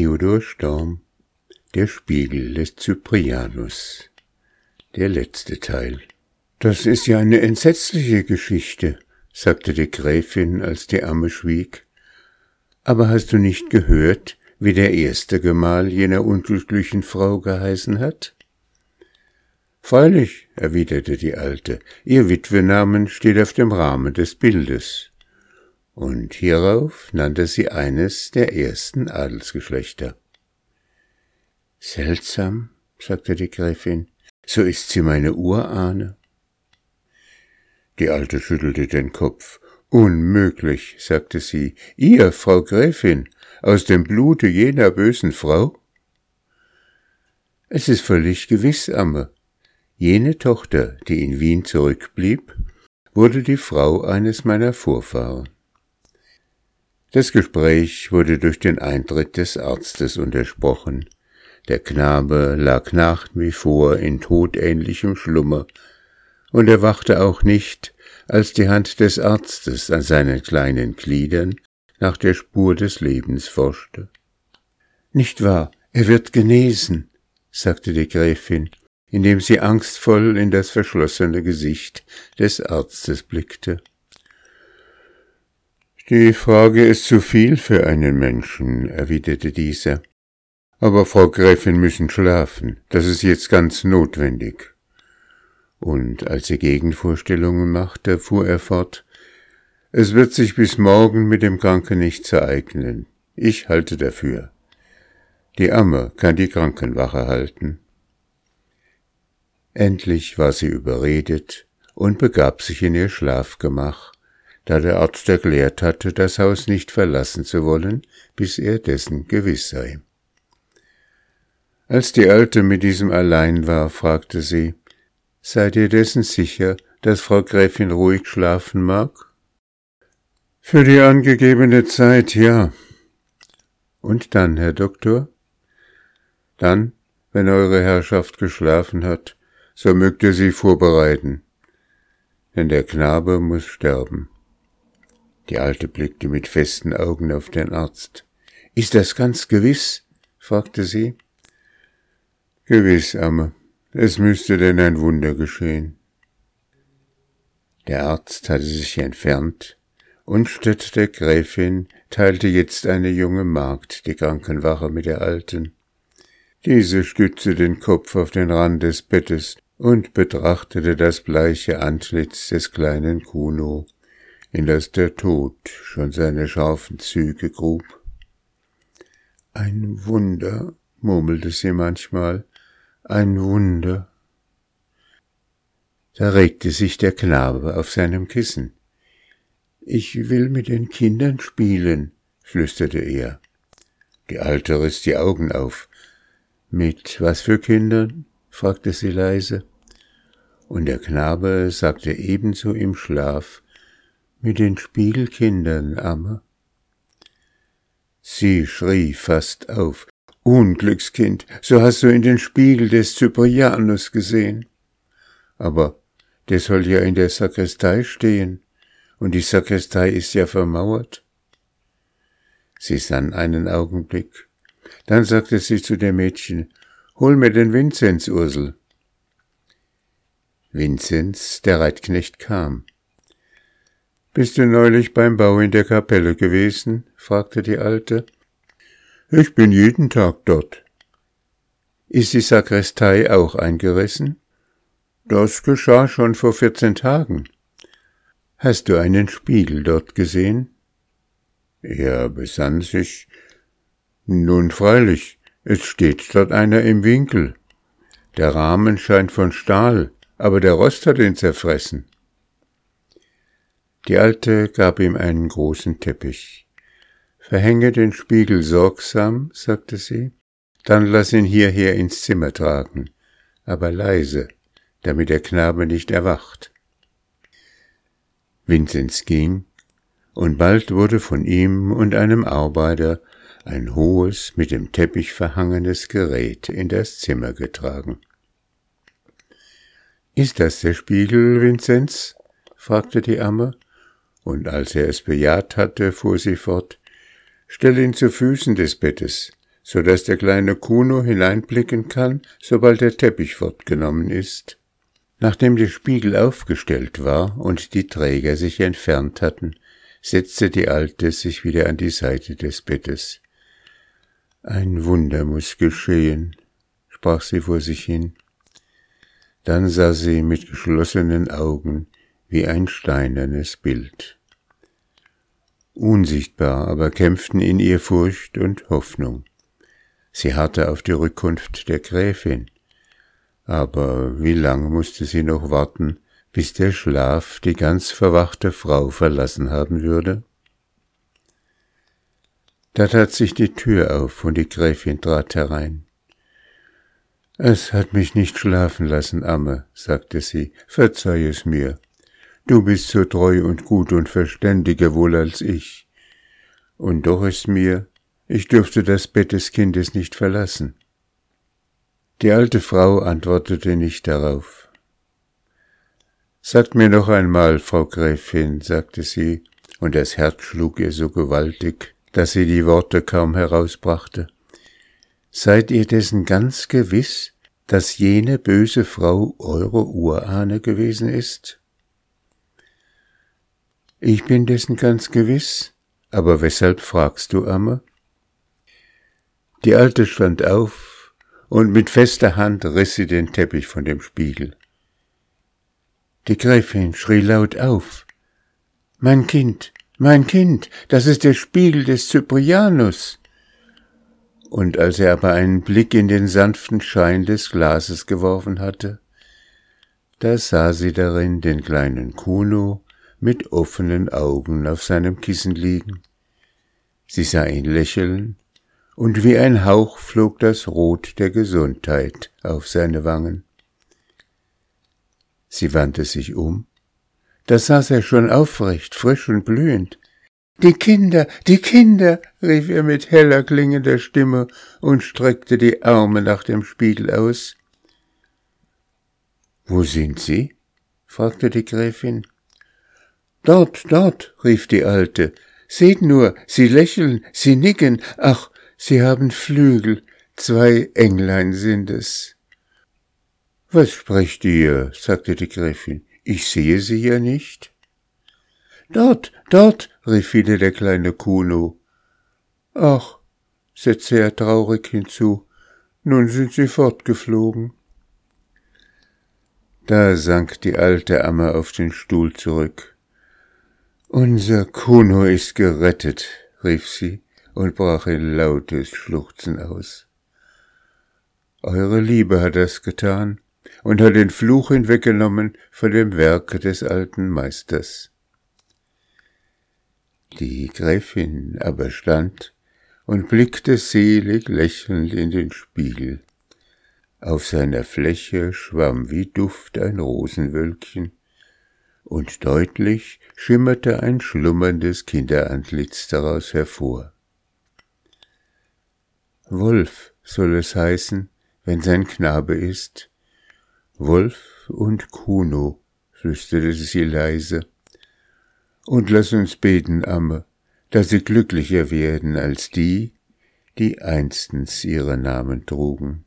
Theodor Storm Der Spiegel des Cyprianus Der letzte Teil Das ist ja eine entsetzliche Geschichte, sagte die Gräfin, als die Amme schwieg. Aber hast du nicht gehört, wie der erste Gemahl jener unglücklichen Frau geheißen hat? Freilich, erwiderte die Alte, ihr Witwenamen steht auf dem Rahmen des Bildes. Und hierauf nannte sie eines der ersten Adelsgeschlechter. Seltsam, sagte die Gräfin, so ist sie meine Urahne. Die Alte schüttelte den Kopf. Unmöglich, sagte sie, ihr, Frau Gräfin, aus dem Blute jener bösen Frau? Es ist völlig gewiss, Amme, Jene Tochter, die in Wien zurückblieb, wurde die Frau eines meiner Vorfahren. Das Gespräch wurde durch den Eintritt des Arztes untersprochen. Der Knabe lag nach wie vor in todähnlichem Schlummer und erwachte auch nicht, als die Hand des Arztes an seinen kleinen Gliedern nach der Spur des Lebens forschte. Nicht wahr, er wird genesen, sagte die Gräfin indem sie angstvoll in das verschlossene Gesicht des Arztes blickte. Die Frage ist zu viel für einen Menschen, erwiderte dieser. Aber Frau Gräfin müssen schlafen, das ist jetzt ganz notwendig. Und als sie Gegenvorstellungen machte, fuhr er fort, es wird sich bis morgen mit dem Kranken nichts ereignen. Ich halte dafür. Die Amme kann die Krankenwache halten. Endlich war sie überredet und begab sich in ihr Schlafgemach, da der Arzt erklärt hatte, das Haus nicht verlassen zu wollen, bis er dessen gewiss sei. Als die Alte mit diesem allein war, fragte sie, Seid ihr dessen sicher, dass Frau Gräfin ruhig schlafen mag? Für die angegebene Zeit, ja. Und dann, Herr Doktor? Dann, wenn Eure Herrschaft geschlafen hat, so mögt ihr sie vorbereiten, denn der Knabe muss sterben. Die Alte blickte mit festen Augen auf den Arzt. Ist das ganz gewiss? fragte sie. Gewiss, Amme. Es müsste denn ein Wunder geschehen. Der Arzt hatte sich entfernt, und statt der Gräfin teilte jetzt eine junge Magd die Krankenwache mit der Alten. Diese stützte den Kopf auf den Rand des Bettes und betrachtete das bleiche Antlitz des kleinen Kuno, in das der Tod schon seine scharfen Züge grub. Ein Wunder, murmelte sie manchmal, ein Wunder. Da regte sich der Knabe auf seinem Kissen. Ich will mit den Kindern spielen, flüsterte er. Die Alte riss die Augen auf. Mit was für Kindern? fragte sie leise und der Knabe sagte ebenso im Schlaf, mit den Spiegelkindern, Amme. Sie schrie fast auf, Unglückskind, so hast du in den Spiegel des Cyprianus gesehen. Aber der soll ja in der Sakristei stehen, und die Sakristei ist ja vermauert. Sie sann einen Augenblick, dann sagte sie zu dem Mädchen, Hol mir den Vinzenz, Ursel. Vinzenz, der Reitknecht, kam. Bist du neulich beim Bau in der Kapelle gewesen? fragte die Alte. Ich bin jeden Tag dort. Ist die Sakristei auch eingerissen? Das geschah schon vor vierzehn Tagen. Hast du einen Spiegel dort gesehen? Er besann sich. Nun freilich, es steht dort einer im Winkel. Der Rahmen scheint von Stahl, aber der Rost hat ihn zerfressen. Die Alte gab ihm einen großen Teppich. Verhänge den Spiegel sorgsam, sagte sie, dann lass ihn hierher ins Zimmer tragen, aber leise, damit der Knabe nicht erwacht. Vinzenz ging, und bald wurde von ihm und einem Arbeiter ein hohes, mit dem Teppich verhangenes Gerät in das Zimmer getragen. Ist das der Spiegel, Vinzenz? fragte die Amme, und als er es bejaht hatte, fuhr sie fort, Stell ihn zu Füßen des Bettes, so dass der kleine Kuno hineinblicken kann, sobald der Teppich fortgenommen ist. Nachdem der Spiegel aufgestellt war und die Träger sich entfernt hatten, setzte die Alte sich wieder an die Seite des Bettes. Ein Wunder muss geschehen, sprach sie vor sich hin. Dann sah sie mit geschlossenen Augen wie ein steinernes Bild. Unsichtbar aber kämpften in ihr Furcht und Hoffnung. Sie harrte auf die Rückkunft der Gräfin. Aber wie lang musste sie noch warten, bis der Schlaf die ganz verwachte Frau verlassen haben würde? Da tat sich die Tür auf und die Gräfin trat herein. Es hat mich nicht schlafen lassen, Amme, sagte sie, verzeih es mir. Du bist so treu und gut und verständiger wohl als ich. Und doch ist mir, ich dürfte das Bett des Kindes nicht verlassen. Die alte Frau antwortete nicht darauf. Sagt mir noch einmal, Frau Gräfin, sagte sie, und das Herz schlug ihr so gewaltig, dass sie die Worte kaum herausbrachte. Seid ihr dessen ganz gewiss, dass jene böse Frau eure Urahne gewesen ist? Ich bin dessen ganz gewiss, aber weshalb fragst du, Amme? Die Alte stand auf, und mit fester Hand riss sie den Teppich von dem Spiegel. Die Gräfin schrie laut auf. Mein Kind, mein Kind, das ist der Spiegel des Cyprianus. Und als er aber einen Blick in den sanften Schein des Glases geworfen hatte, da sah sie darin den kleinen Kuno mit offenen Augen auf seinem Kissen liegen. Sie sah ihn lächeln und wie ein Hauch flog das Rot der Gesundheit auf seine Wangen. Sie wandte sich um, da saß er schon aufrecht, frisch und blühend. Die Kinder, die Kinder, rief er mit heller klingender Stimme und streckte die Arme nach dem Spiegel aus. Wo sind sie? fragte die Gräfin. Dort, dort, rief die Alte. Seht nur, sie lächeln, sie nicken, ach, Sie haben Flügel, zwei Englein sind es. Was sprecht ihr? sagte die Gräfin. Ich sehe sie ja nicht. Dort, dort, rief wieder der kleine Kuno. Ach, setzte er traurig hinzu, nun sind sie fortgeflogen. Da sank die alte Amme auf den Stuhl zurück. Unser Kuno ist gerettet, rief sie und brach in lautes Schluchzen aus. Eure Liebe hat das getan und hat den Fluch hinweggenommen von dem Werke des alten Meisters. Die Gräfin aber stand und blickte selig lächelnd in den Spiegel. Auf seiner Fläche schwamm wie Duft ein Rosenwölkchen, und deutlich schimmerte ein schlummerndes Kinderantlitz daraus hervor. Wolf soll es heißen, wenn sein Knabe ist. Wolf und Kuno, flüsterte sie leise. Und lass uns beten, Amme, dass sie glücklicher werden als die, die einstens ihre Namen trugen.